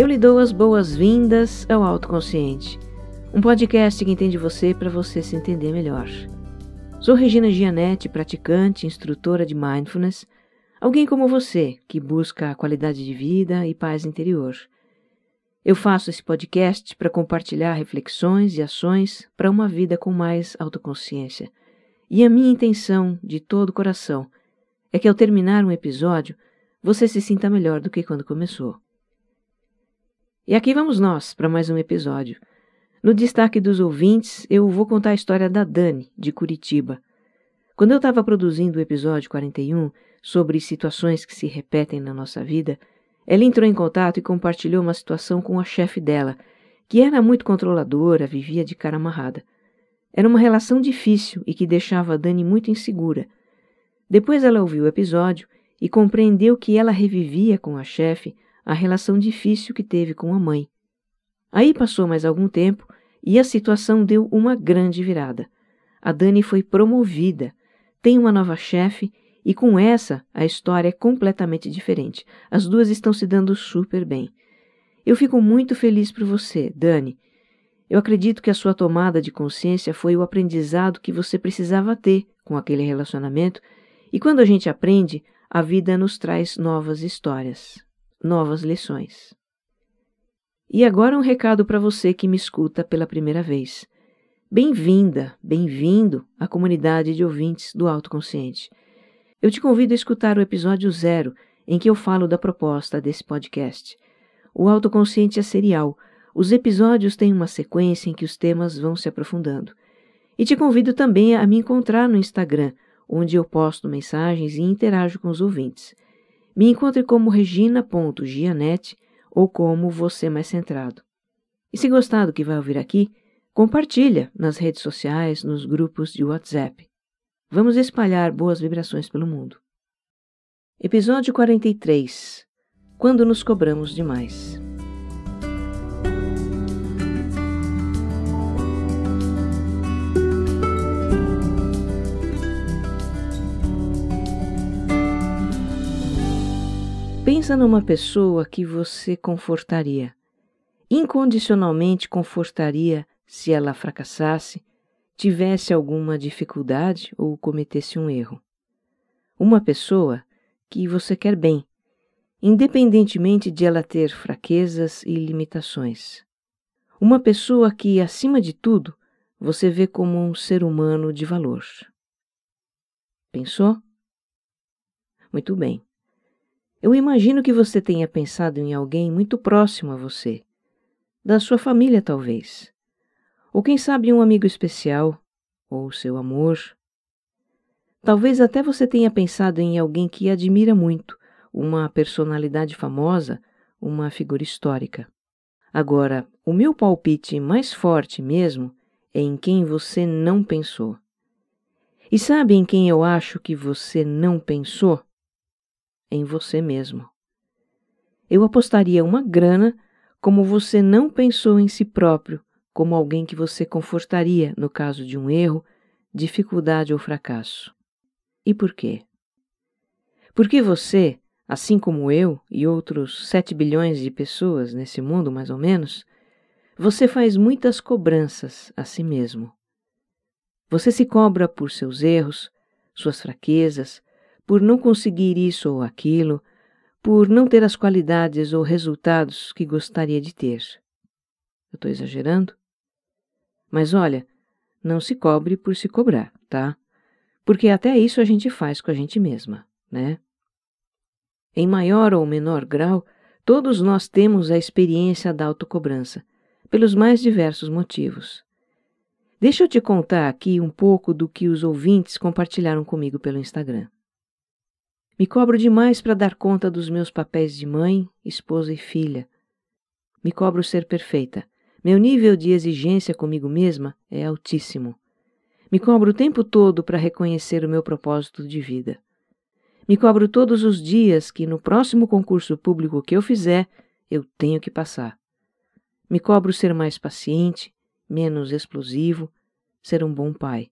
Eu lhe dou as boas-vindas ao Autoconsciente, um podcast que entende você para você se entender melhor. Sou Regina Gianetti, praticante, instrutora de mindfulness, alguém como você que busca qualidade de vida e paz interior. Eu faço esse podcast para compartilhar reflexões e ações para uma vida com mais autoconsciência. E a minha intenção, de todo o coração, é que ao terminar um episódio, você se sinta melhor do que quando começou. E aqui vamos nós para mais um episódio. No destaque dos ouvintes, eu vou contar a história da Dani, de Curitiba. Quando eu estava produzindo o episódio 41 sobre situações que se repetem na nossa vida, ela entrou em contato e compartilhou uma situação com a chefe dela, que era muito controladora, vivia de cara amarrada. Era uma relação difícil e que deixava a Dani muito insegura. Depois ela ouviu o episódio e compreendeu que ela revivia com a chefe a relação difícil que teve com a mãe. Aí passou mais algum tempo e a situação deu uma grande virada. A Dani foi promovida, tem uma nova chefe e com essa a história é completamente diferente. As duas estão se dando super bem. Eu fico muito feliz por você, Dani. Eu acredito que a sua tomada de consciência foi o aprendizado que você precisava ter com aquele relacionamento, e quando a gente aprende, a vida nos traz novas histórias novas lições. E agora um recado para você que me escuta pela primeira vez. Bem-vinda, bem-vindo à comunidade de ouvintes do Autoconsciente. Eu te convido a escutar o episódio zero, em que eu falo da proposta desse podcast. O Autoconsciente é serial. Os episódios têm uma sequência em que os temas vão se aprofundando. E te convido também a me encontrar no Instagram, onde eu posto mensagens e interajo com os ouvintes. Me encontre como regina.gianete ou como você mais centrado. E se gostar do que vai ouvir aqui, compartilha nas redes sociais, nos grupos de WhatsApp. Vamos espalhar boas vibrações pelo mundo. Episódio 43 Quando nos cobramos demais. Pensa numa pessoa que você confortaria, incondicionalmente confortaria se ela fracassasse, tivesse alguma dificuldade ou cometesse um erro. Uma pessoa que você quer bem, independentemente de ela ter fraquezas e limitações. Uma pessoa que, acima de tudo, você vê como um ser humano de valor. Pensou? Muito bem. Eu imagino que você tenha pensado em alguém muito próximo a você, da sua família talvez, ou quem sabe um amigo especial, ou seu amor. Talvez até você tenha pensado em alguém que admira muito, uma personalidade famosa, uma figura histórica. Agora, o meu palpite mais forte mesmo é em quem você não pensou. E sabe em quem eu acho que você não pensou? Em você mesmo. Eu apostaria uma grana como você não pensou em si próprio, como alguém que você confortaria no caso de um erro, dificuldade ou fracasso. E por quê? Porque você, assim como eu e outros 7 bilhões de pessoas nesse mundo, mais ou menos, você faz muitas cobranças a si mesmo. Você se cobra por seus erros, suas fraquezas, por não conseguir isso ou aquilo, por não ter as qualidades ou resultados que gostaria de ter. Eu estou exagerando? Mas olha, não se cobre por se cobrar, tá? Porque até isso a gente faz com a gente mesma, né? Em maior ou menor grau, todos nós temos a experiência da autocobrança, pelos mais diversos motivos. Deixa eu te contar aqui um pouco do que os ouvintes compartilharam comigo pelo Instagram. Me cobro demais para dar conta dos meus papéis de mãe, esposa e filha. Me cobro ser perfeita. Meu nível de exigência comigo mesma é altíssimo. Me cobro o tempo todo para reconhecer o meu propósito de vida. Me cobro todos os dias que no próximo concurso público que eu fizer, eu tenho que passar. Me cobro ser mais paciente, menos explosivo, ser um bom pai.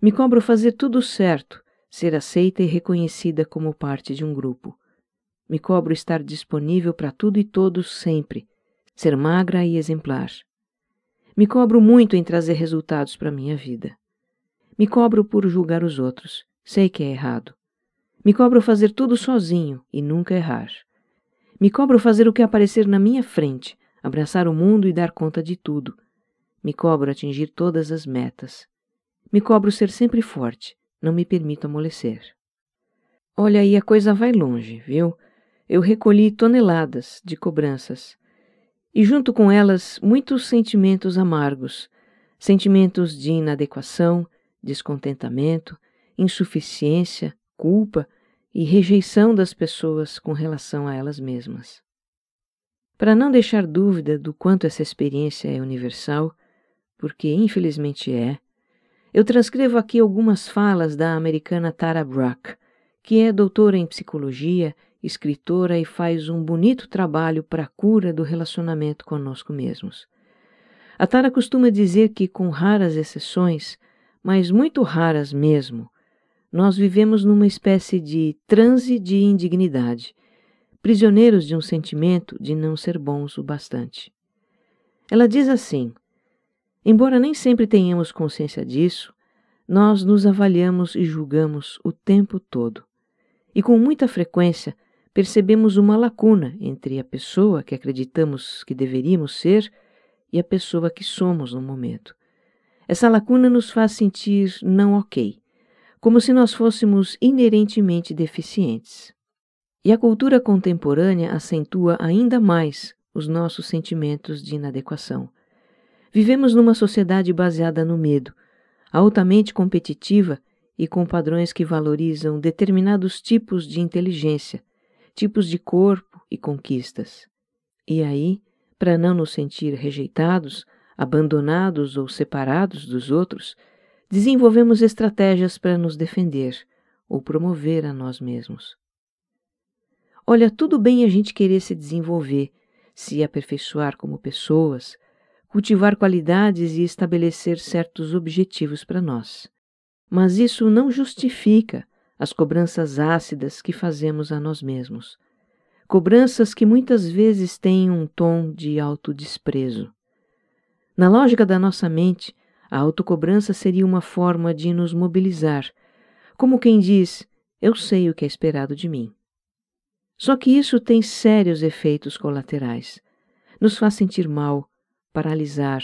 Me cobro fazer tudo certo, ser aceita e reconhecida como parte de um grupo. Me cobro estar disponível para tudo e todos sempre, ser magra e exemplar. Me cobro muito em trazer resultados para minha vida. Me cobro por julgar os outros, sei que é errado. Me cobro fazer tudo sozinho e nunca errar. Me cobro fazer o que aparecer na minha frente, abraçar o mundo e dar conta de tudo. Me cobro atingir todas as metas. Me cobro ser sempre forte, não me permito amolecer. Olha aí, a coisa vai longe, viu? Eu recolhi toneladas de cobranças. E junto com elas, muitos sentimentos amargos, sentimentos de inadequação, descontentamento, insuficiência, culpa e rejeição das pessoas com relação a elas mesmas. Para não deixar dúvida do quanto essa experiência é universal, porque infelizmente é, eu transcrevo aqui algumas falas da americana Tara Brach, que é doutora em psicologia, escritora e faz um bonito trabalho para a cura do relacionamento conosco mesmos. A Tara costuma dizer que, com raras exceções, mas muito raras mesmo, nós vivemos numa espécie de transe de indignidade, prisioneiros de um sentimento de não ser bons o bastante. Ela diz assim: Embora nem sempre tenhamos consciência disso, nós nos avaliamos e julgamos o tempo todo. E com muita frequência percebemos uma lacuna entre a pessoa que acreditamos que deveríamos ser e a pessoa que somos no momento. Essa lacuna nos faz sentir não ok, como se nós fôssemos inerentemente deficientes. E a cultura contemporânea acentua ainda mais os nossos sentimentos de inadequação. Vivemos numa sociedade baseada no medo, altamente competitiva e com padrões que valorizam determinados tipos de inteligência, tipos de corpo e conquistas. E aí, para não nos sentir rejeitados, abandonados ou separados dos outros, desenvolvemos estratégias para nos defender ou promover a nós mesmos. Olha, tudo bem a gente querer se desenvolver, se aperfeiçoar como pessoas, cultivar qualidades e estabelecer certos objetivos para nós. Mas isso não justifica as cobranças ácidas que fazemos a nós mesmos. Cobranças que muitas vezes têm um tom de autodesprezo. Na lógica da nossa mente, a autocobrança seria uma forma de nos mobilizar, como quem diz: Eu sei o que é esperado de mim. Só que isso tem sérios efeitos colaterais. Nos faz sentir mal, paralisar,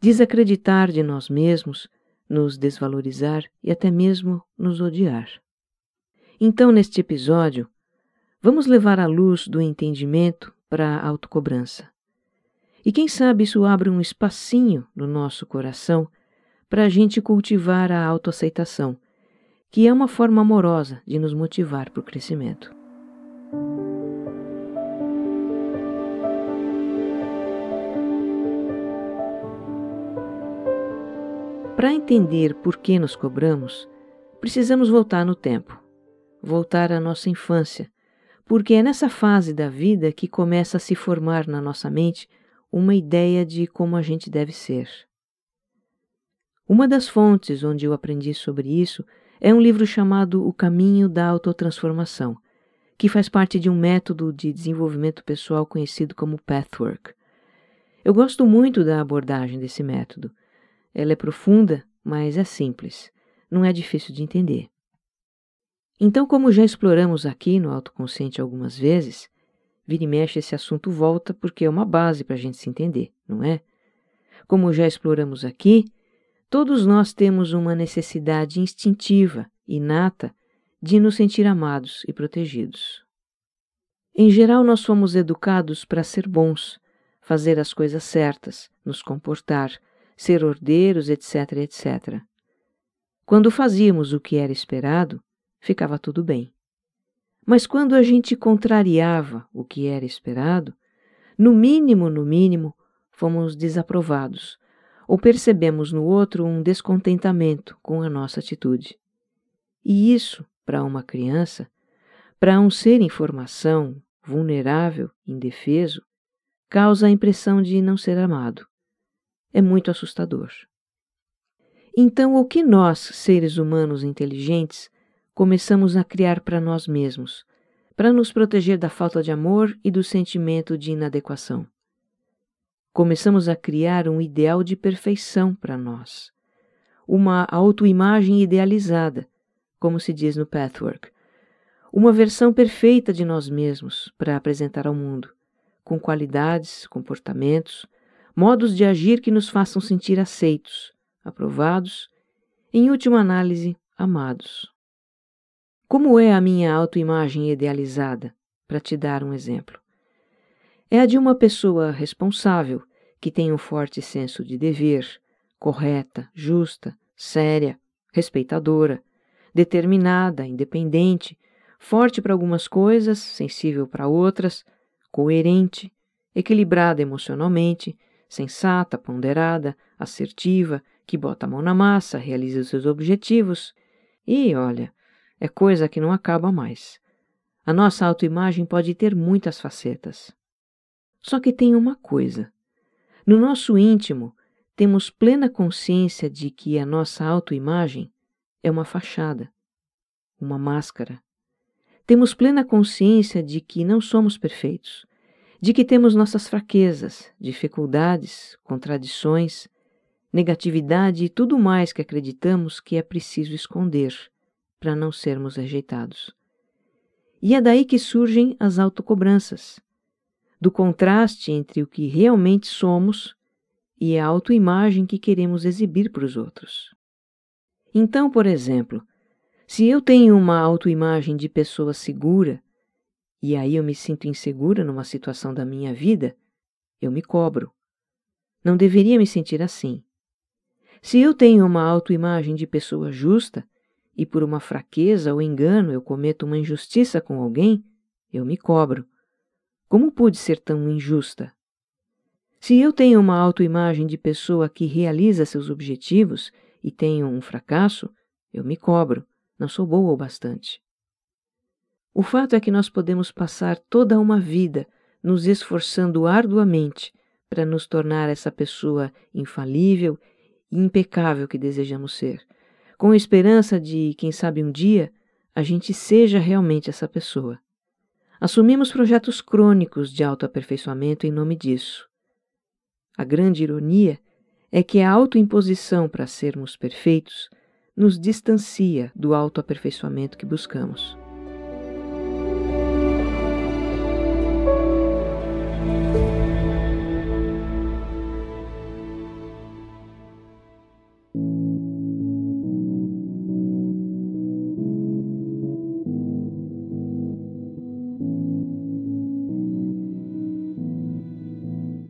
desacreditar de nós mesmos, nos desvalorizar e até mesmo nos odiar. Então, neste episódio, vamos levar a luz do entendimento para a autocobrança. E quem sabe isso abre um espacinho no nosso coração para a gente cultivar a autoaceitação, que é uma forma amorosa de nos motivar para o crescimento. Para entender por que nos cobramos, precisamos voltar no tempo, voltar à nossa infância, porque é nessa fase da vida que começa a se formar na nossa mente uma ideia de como a gente deve ser. Uma das fontes onde eu aprendi sobre isso é um livro chamado O Caminho da Autotransformação, que faz parte de um método de desenvolvimento pessoal conhecido como Pathwork. Eu gosto muito da abordagem desse método ela é profunda, mas é simples. Não é difícil de entender. Então, como já exploramos aqui no autoconsciente algumas vezes, vira e mexe esse assunto volta porque é uma base para a gente se entender, não é? Como já exploramos aqui, todos nós temos uma necessidade instintiva, inata, de nos sentir amados e protegidos. Em geral, nós fomos educados para ser bons, fazer as coisas certas, nos comportar, ser ordeiros, etc, etc. Quando fazíamos o que era esperado, ficava tudo bem. Mas quando a gente contrariava o que era esperado, no mínimo, no mínimo, fomos desaprovados ou percebemos no outro um descontentamento com a nossa atitude. E isso, para uma criança, para um ser em formação, vulnerável, indefeso, causa a impressão de não ser amado é muito assustador. Então, o que nós, seres humanos inteligentes, começamos a criar para nós mesmos, para nos proteger da falta de amor e do sentimento de inadequação. Começamos a criar um ideal de perfeição para nós, uma autoimagem idealizada, como se diz no Pathwork, uma versão perfeita de nós mesmos para apresentar ao mundo, com qualidades, comportamentos, modos de agir que nos façam sentir aceitos, aprovados, em última análise, amados. Como é a minha autoimagem idealizada, para te dar um exemplo? É a de uma pessoa responsável, que tem um forte senso de dever, correta, justa, séria, respeitadora, determinada, independente, forte para algumas coisas, sensível para outras, coerente, equilibrada emocionalmente, sensata, ponderada, assertiva, que bota a mão na massa, realiza os seus objetivos. E, olha, é coisa que não acaba mais. A nossa autoimagem pode ter muitas facetas. Só que tem uma coisa. No nosso íntimo, temos plena consciência de que a nossa autoimagem é uma fachada, uma máscara. Temos plena consciência de que não somos perfeitos, de que temos nossas fraquezas, dificuldades, contradições, negatividade e tudo mais que acreditamos que é preciso esconder para não sermos rejeitados. E é daí que surgem as autocobranças, do contraste entre o que realmente somos e a autoimagem que queremos exibir para os outros. Então, por exemplo, se eu tenho uma autoimagem de pessoa segura, e aí eu me sinto insegura numa situação da minha vida, eu me cobro. Não deveria me sentir assim. Se eu tenho uma autoimagem de pessoa justa, e por uma fraqueza ou engano eu cometo uma injustiça com alguém, eu me cobro. Como pude ser tão injusta? Se eu tenho uma autoimagem de pessoa que realiza seus objetivos e tenho um fracasso, eu me cobro, não sou boa o bastante. O fato é que nós podemos passar toda uma vida nos esforçando arduamente para nos tornar essa pessoa infalível e impecável que desejamos ser com a esperança de, quem sabe um dia, a gente seja realmente essa pessoa. Assumimos projetos crônicos de autoaperfeiçoamento em nome disso. A grande ironia é que a autoimposição para sermos perfeitos nos distancia do autoaperfeiçoamento que buscamos.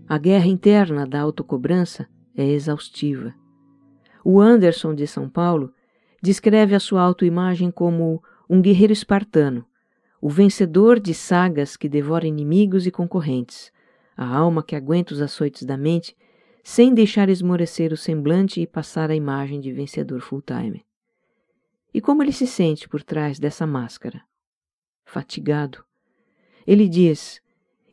A guerra interna da autocobrança é exaustiva. O Anderson de São Paulo descreve a sua autoimagem como um guerreiro espartano, o vencedor de sagas que devora inimigos e concorrentes, a alma que aguenta os açoites da mente sem deixar esmorecer o semblante e passar a imagem de vencedor full-time. E como ele se sente por trás dessa máscara? Fatigado. Ele diz: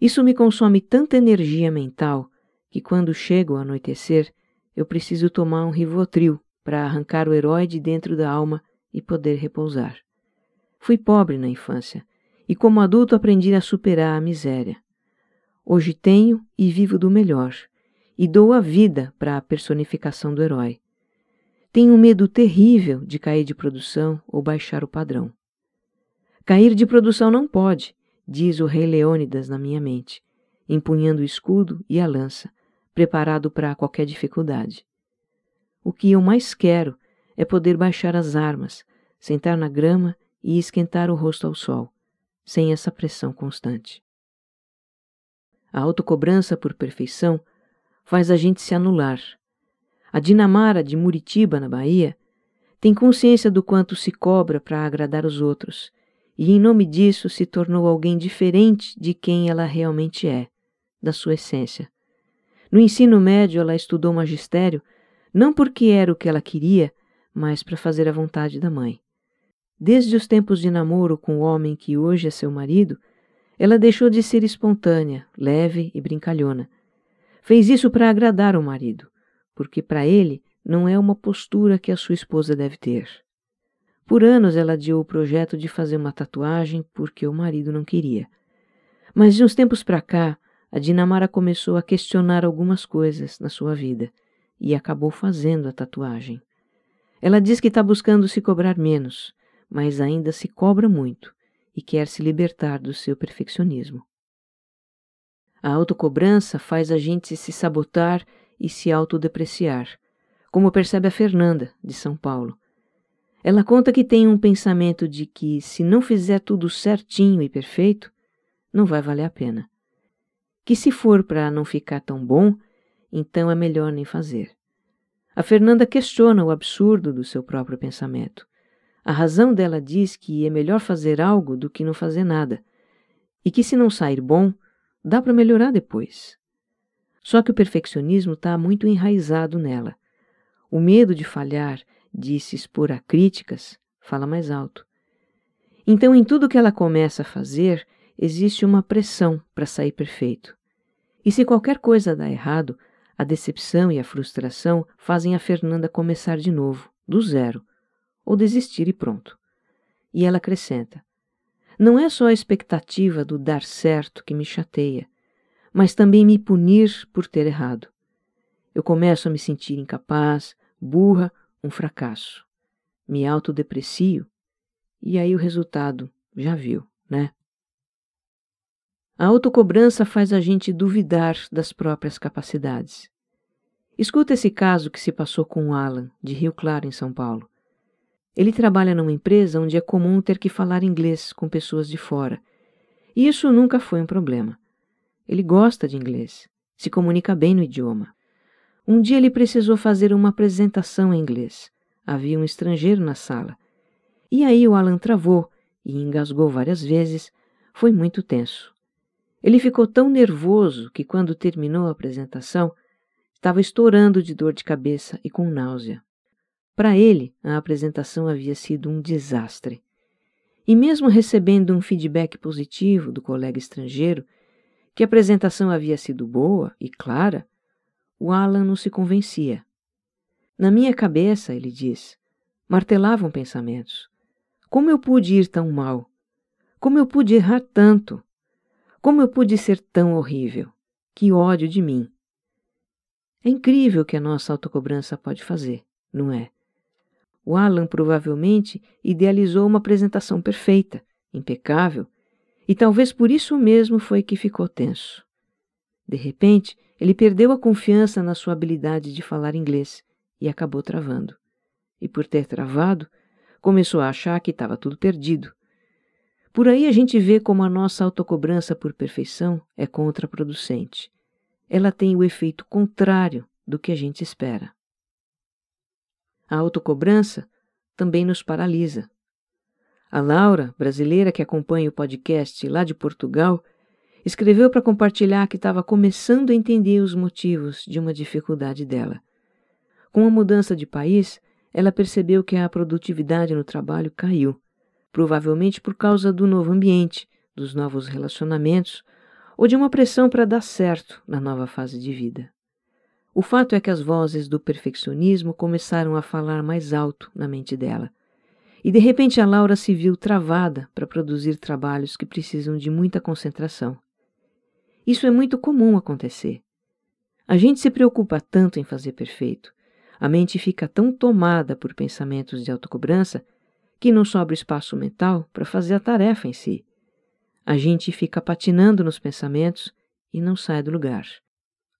isso me consome tanta energia mental que quando chega o anoitecer, eu preciso tomar um rivotril para arrancar o herói de dentro da alma e poder repousar. Fui pobre na infância e como adulto aprendi a superar a miséria. Hoje tenho e vivo do melhor e dou a vida para a personificação do herói. Tenho um medo terrível de cair de produção ou baixar o padrão. Cair de produção não pode, diz o rei Leônidas na minha mente, empunhando o escudo e a lança, preparado para qualquer dificuldade. O que eu mais quero é poder baixar as armas, sentar na grama e esquentar o rosto ao sol, sem essa pressão constante. A autocobrança por perfeição faz a gente se anular. A Dinamara de Muritiba, na Bahia, tem consciência do quanto se cobra para agradar os outros e em nome disso se tornou alguém diferente de quem ela realmente é, da sua essência. No ensino médio, ela estudou magistério não porque era o que ela queria, mas para fazer a vontade da mãe. Desde os tempos de namoro com o homem que hoje é seu marido, ela deixou de ser espontânea, leve e brincalhona. Fez isso para agradar o marido, porque para ele não é uma postura que a sua esposa deve ter. Por anos ela adiou o projeto de fazer uma tatuagem porque o marido não queria. Mas de uns tempos para cá, a Dinamara começou a questionar algumas coisas na sua vida e acabou fazendo a tatuagem. Ela diz que está buscando se cobrar menos, mas ainda se cobra muito e quer se libertar do seu perfeccionismo. A autocobrança faz a gente se sabotar e se autodepreciar, como percebe a Fernanda, de São Paulo. Ela conta que tem um pensamento de que, se não fizer tudo certinho e perfeito, não vai valer a pena. Que se for para não ficar tão bom, então é melhor nem fazer. A Fernanda questiona o absurdo do seu próprio pensamento. A razão dela diz que é melhor fazer algo do que não fazer nada, e que se não sair bom, dá para melhorar depois. Só que o perfeccionismo está muito enraizado nela. O medo de falhar, de se expor a críticas, fala mais alto. Então, em tudo que ela começa a fazer, existe uma pressão para sair perfeito. E se qualquer coisa dá errado, a decepção e a frustração fazem a Fernanda começar de novo, do zero, ou desistir e pronto. E ela acrescenta: Não é só a expectativa do dar certo que me chateia, mas também me punir por ter errado. Eu começo a me sentir incapaz, burra, um fracasso. Me autodeprecio e aí o resultado já viu, né? A autocobrança faz a gente duvidar das próprias capacidades. Escuta esse caso que se passou com o Alan, de Rio Claro, em São Paulo. Ele trabalha numa empresa onde é comum ter que falar inglês com pessoas de fora. E isso nunca foi um problema. Ele gosta de inglês, se comunica bem no idioma. Um dia ele precisou fazer uma apresentação em inglês. Havia um estrangeiro na sala. E aí o Alan travou e engasgou várias vezes. Foi muito tenso. Ele ficou tão nervoso que, quando terminou a apresentação, estava estourando de dor de cabeça e com náusea. Para ele, a apresentação havia sido um desastre. E mesmo recebendo um feedback positivo do colega estrangeiro, que a apresentação havia sido boa e clara, o Alan não se convencia. Na minha cabeça, ele diz, martelavam pensamentos. Como eu pude ir tão mal? Como eu pude errar tanto? Como eu pude ser tão horrível? Que ódio de mim! É incrível o que a nossa autocobrança pode fazer, não é? O Alan provavelmente idealizou uma apresentação perfeita, impecável, e talvez por isso mesmo foi que ficou tenso. De repente, ele perdeu a confiança na sua habilidade de falar inglês e acabou travando. E por ter travado, começou a achar que estava tudo perdido por aí a gente vê como a nossa autocobrança por perfeição é contraproducente. Ela tem o efeito contrário do que a gente espera. A autocobrança também nos paralisa. A Laura, brasileira que acompanha o podcast lá de Portugal, escreveu para compartilhar que estava começando a entender os motivos de uma dificuldade dela. Com a mudança de país, ela percebeu que a produtividade no trabalho caiu provavelmente por causa do novo ambiente, dos novos relacionamentos ou de uma pressão para dar certo na nova fase de vida. O fato é que as vozes do perfeccionismo começaram a falar mais alto na mente dela. E de repente a Laura se viu travada para produzir trabalhos que precisam de muita concentração. Isso é muito comum acontecer. A gente se preocupa tanto em fazer perfeito, a mente fica tão tomada por pensamentos de autocobrança que não sobra espaço mental para fazer a tarefa em si. A gente fica patinando nos pensamentos e não sai do lugar.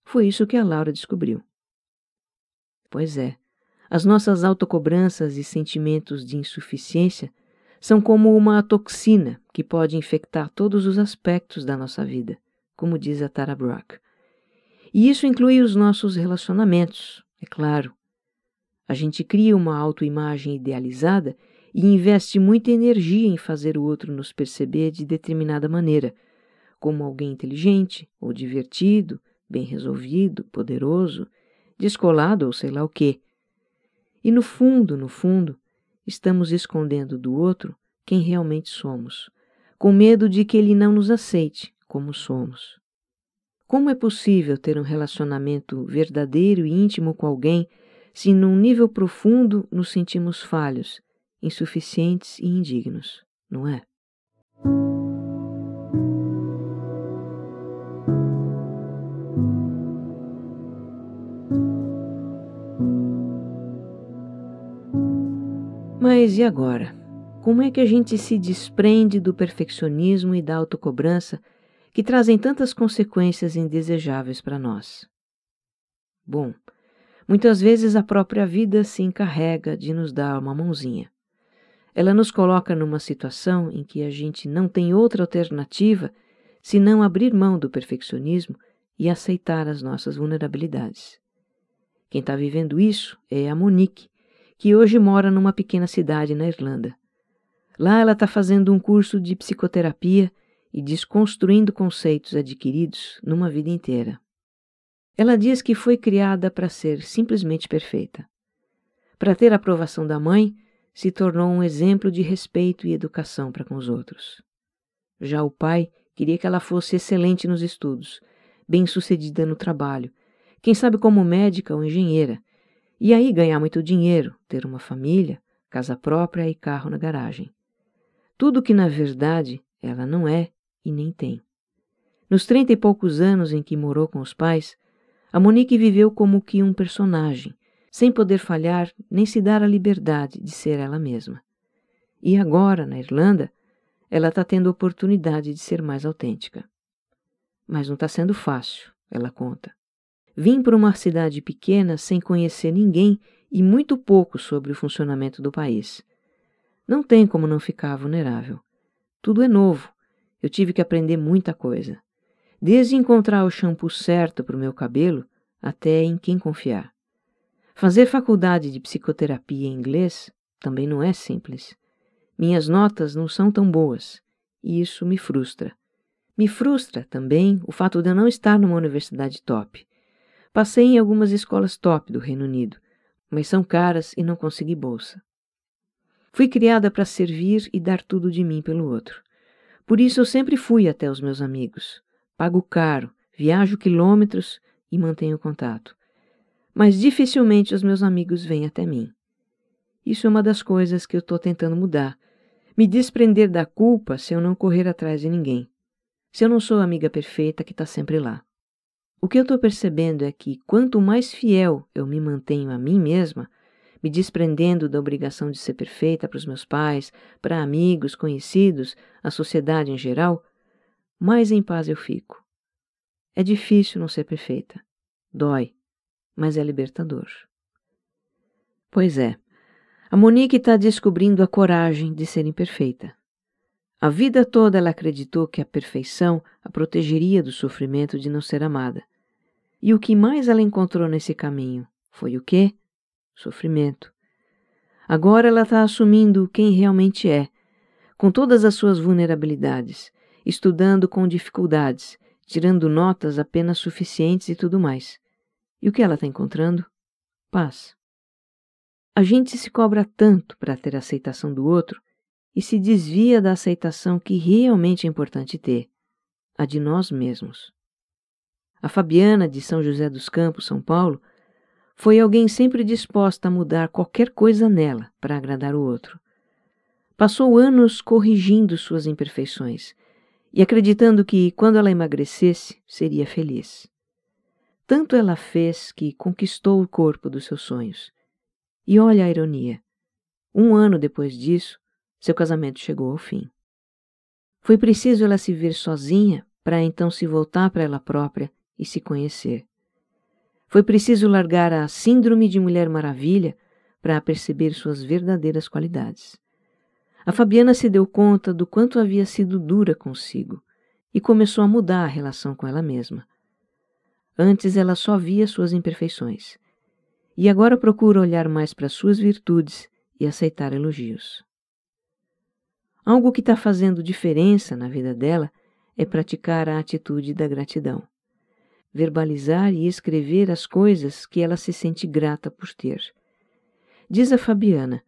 Foi isso que a Laura descobriu. Pois é, as nossas autocobranças e sentimentos de insuficiência são como uma toxina que pode infectar todos os aspectos da nossa vida, como diz a Tara Brock. E isso inclui os nossos relacionamentos, é claro. A gente cria uma autoimagem idealizada e investe muita energia em fazer o outro nos perceber de determinada maneira, como alguém inteligente ou divertido, bem resolvido, poderoso, descolado ou sei lá o quê. E no fundo, no fundo, estamos escondendo do outro quem realmente somos, com medo de que ele não nos aceite como somos. Como é possível ter um relacionamento verdadeiro e íntimo com alguém se, num nível profundo, nos sentimos falhos insuficientes e indignos, não é? Mas e agora? Como é que a gente se desprende do perfeccionismo e da autocobrança que trazem tantas consequências indesejáveis para nós? Bom, muitas vezes a própria vida se encarrega de nos dar uma mãozinha. Ela nos coloca numa situação em que a gente não tem outra alternativa senão abrir mão do perfeccionismo e aceitar as nossas vulnerabilidades. Quem está vivendo isso é a Monique, que hoje mora numa pequena cidade na Irlanda. Lá ela está fazendo um curso de psicoterapia e desconstruindo conceitos adquiridos numa vida inteira. Ela diz que foi criada para ser simplesmente perfeita. Para ter a aprovação da mãe, se tornou um exemplo de respeito e educação para com os outros. Já o pai queria que ela fosse excelente nos estudos, bem-sucedida no trabalho, quem sabe como médica ou engenheira, e aí ganhar muito dinheiro, ter uma família, casa própria e carro na garagem. Tudo que na verdade ela não é e nem tem. Nos trinta e poucos anos em que morou com os pais, a Monique viveu como que um personagem, sem poder falhar nem se dar a liberdade de ser ela mesma. E agora, na Irlanda, ela está tendo a oportunidade de ser mais autêntica. Mas não está sendo fácil, ela conta. Vim para uma cidade pequena sem conhecer ninguém e muito pouco sobre o funcionamento do país. Não tem como não ficar vulnerável. Tudo é novo. Eu tive que aprender muita coisa. Desde encontrar o shampoo certo para o meu cabelo até em quem confiar. Fazer faculdade de psicoterapia em inglês também não é simples. Minhas notas não são tão boas e isso me frustra. Me frustra também o fato de eu não estar numa universidade top. Passei em algumas escolas top do Reino Unido, mas são caras e não consegui bolsa. Fui criada para servir e dar tudo de mim pelo outro. Por isso eu sempre fui até os meus amigos. Pago caro, viajo quilômetros e mantenho contato. Mas dificilmente os meus amigos vêm até mim. Isso é uma das coisas que eu estou tentando mudar. Me desprender da culpa se eu não correr atrás de ninguém. Se eu não sou a amiga perfeita que está sempre lá. O que eu estou percebendo é que quanto mais fiel eu me mantenho a mim mesma, me desprendendo da obrigação de ser perfeita para os meus pais, para amigos, conhecidos, a sociedade em geral, mais em paz eu fico. É difícil não ser perfeita. Dói, mas é libertador. Pois é, a Monique está descobrindo a coragem de ser imperfeita. A vida toda ela acreditou que a perfeição a protegeria do sofrimento de não ser amada. E o que mais ela encontrou nesse caminho foi o quê? Sofrimento. Agora ela está assumindo quem realmente é, com todas as suas vulnerabilidades, estudando com dificuldades, tirando notas apenas suficientes e tudo mais. E o que ela está encontrando? Paz. A gente se cobra tanto para ter a aceitação do outro e se desvia da aceitação que realmente é importante ter, a de nós mesmos. A Fabiana, de São José dos Campos, São Paulo, foi alguém sempre disposta a mudar qualquer coisa nela para agradar o outro. Passou anos corrigindo suas imperfeições e acreditando que, quando ela emagrecesse, seria feliz. Tanto ela fez que conquistou o corpo dos seus sonhos. E olha a ironia. Um ano depois disso, seu casamento chegou ao fim. Foi preciso ela se ver sozinha para então se voltar para ela própria e se conhecer. Foi preciso largar a síndrome de Mulher Maravilha para perceber suas verdadeiras qualidades. A Fabiana se deu conta do quanto havia sido dura consigo e começou a mudar a relação com ela mesma. Antes ela só via suas imperfeições e agora procura olhar mais para suas virtudes e aceitar elogios. Algo que está fazendo diferença na vida dela é praticar a atitude da gratidão. Verbalizar e escrever as coisas que ela se sente grata por ter. Diz a Fabiana: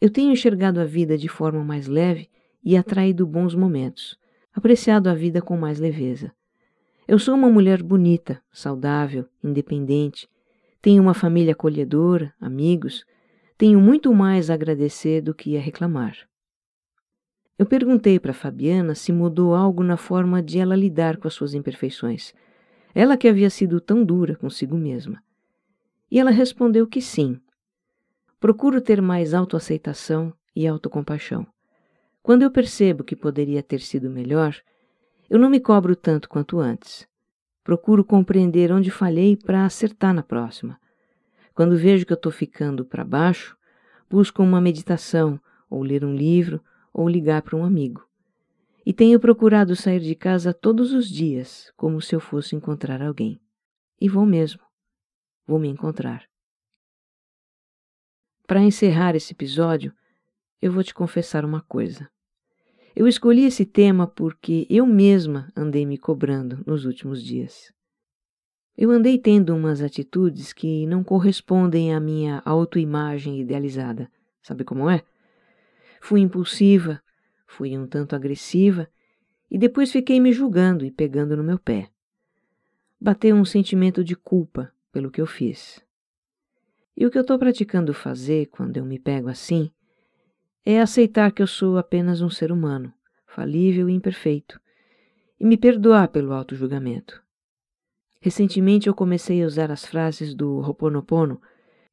Eu tenho enxergado a vida de forma mais leve e atraído bons momentos, apreciado a vida com mais leveza. Eu sou uma mulher bonita, saudável, independente, tenho uma família acolhedora, amigos, tenho muito mais a agradecer do que a reclamar. Eu perguntei para Fabiana se mudou algo na forma de ela lidar com as suas imperfeições. Ela que havia sido tão dura consigo mesma. E ela respondeu que sim. Procuro ter mais autoaceitação e autocompaixão. Quando eu percebo que poderia ter sido melhor, eu não me cobro tanto quanto antes. Procuro compreender onde falhei para acertar na próxima. Quando vejo que eu estou ficando para baixo, busco uma meditação, ou ler um livro, ou ligar para um amigo. E tenho procurado sair de casa todos os dias, como se eu fosse encontrar alguém. E vou mesmo. Vou me encontrar. Para encerrar esse episódio, eu vou te confessar uma coisa. Eu escolhi esse tema porque eu mesma andei me cobrando nos últimos dias. Eu andei tendo umas atitudes que não correspondem à minha autoimagem idealizada. Sabe como é? Fui impulsiva, fui um tanto agressiva e depois fiquei me julgando e pegando no meu pé. Bateu um sentimento de culpa pelo que eu fiz. E o que eu estou praticando fazer quando eu me pego assim é aceitar que eu sou apenas um ser humano, falível e imperfeito, e me perdoar pelo auto-julgamento. Recentemente eu comecei a usar as frases do Ho'oponopono,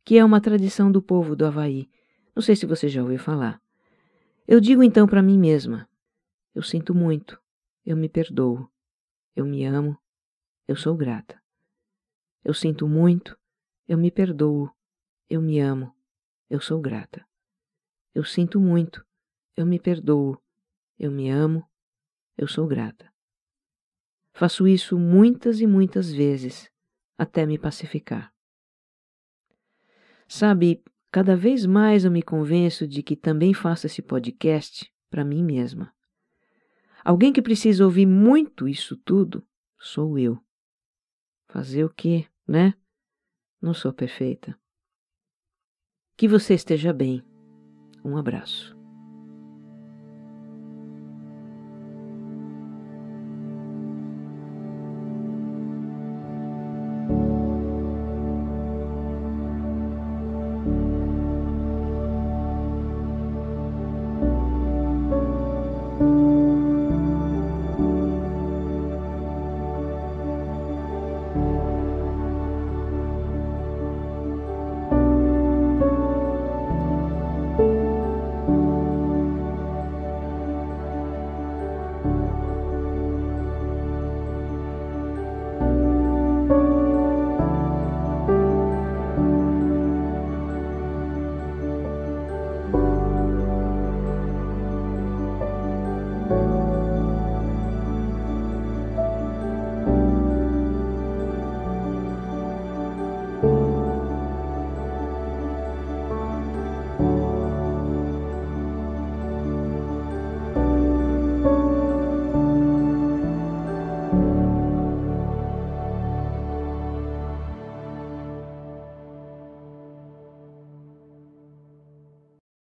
que é uma tradição do povo do Havaí. Não sei se você já ouviu falar. Eu digo então para mim mesma: eu sinto muito, eu me perdoo, eu me amo, eu sou grata. Eu sinto muito, eu me perdoo, eu me amo, eu sou grata. Eu sinto muito, eu me perdoo, eu me amo, eu sou grata. Faço isso muitas e muitas vezes até me pacificar. Sabe, cada vez mais eu me convenço de que também faço esse podcast para mim mesma. Alguém que precisa ouvir muito isso tudo sou eu. Fazer o quê, né? Não sou perfeita. Que você esteja bem. Um abraço.